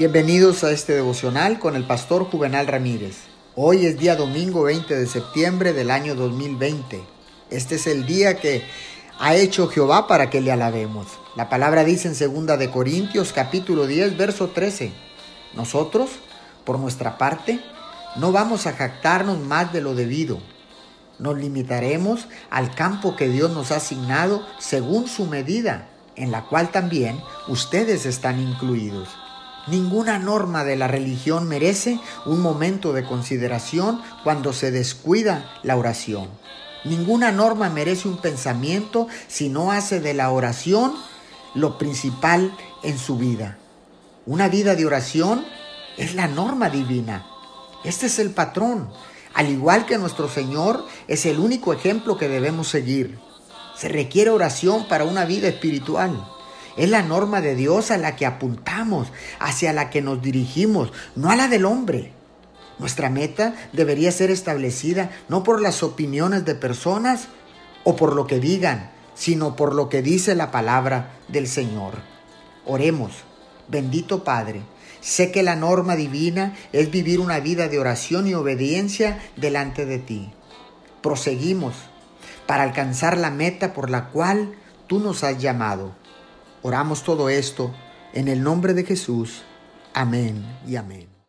Bienvenidos a este devocional con el pastor Juvenal Ramírez. Hoy es día domingo 20 de septiembre del año 2020. Este es el día que ha hecho Jehová para que le alabemos. La palabra dice en segunda de Corintios capítulo 10 verso 13. Nosotros, por nuestra parte, no vamos a jactarnos más de lo debido. Nos limitaremos al campo que Dios nos ha asignado según su medida, en la cual también ustedes están incluidos. Ninguna norma de la religión merece un momento de consideración cuando se descuida la oración. Ninguna norma merece un pensamiento si no hace de la oración lo principal en su vida. Una vida de oración es la norma divina. Este es el patrón. Al igual que nuestro Señor, es el único ejemplo que debemos seguir. Se requiere oración para una vida espiritual. Es la norma de Dios a la que apuntamos, hacia la que nos dirigimos, no a la del hombre. Nuestra meta debería ser establecida no por las opiniones de personas o por lo que digan, sino por lo que dice la palabra del Señor. Oremos, bendito Padre. Sé que la norma divina es vivir una vida de oración y obediencia delante de ti. Proseguimos para alcanzar la meta por la cual tú nos has llamado. Oramos todo esto en el nombre de Jesús. Amén y amén.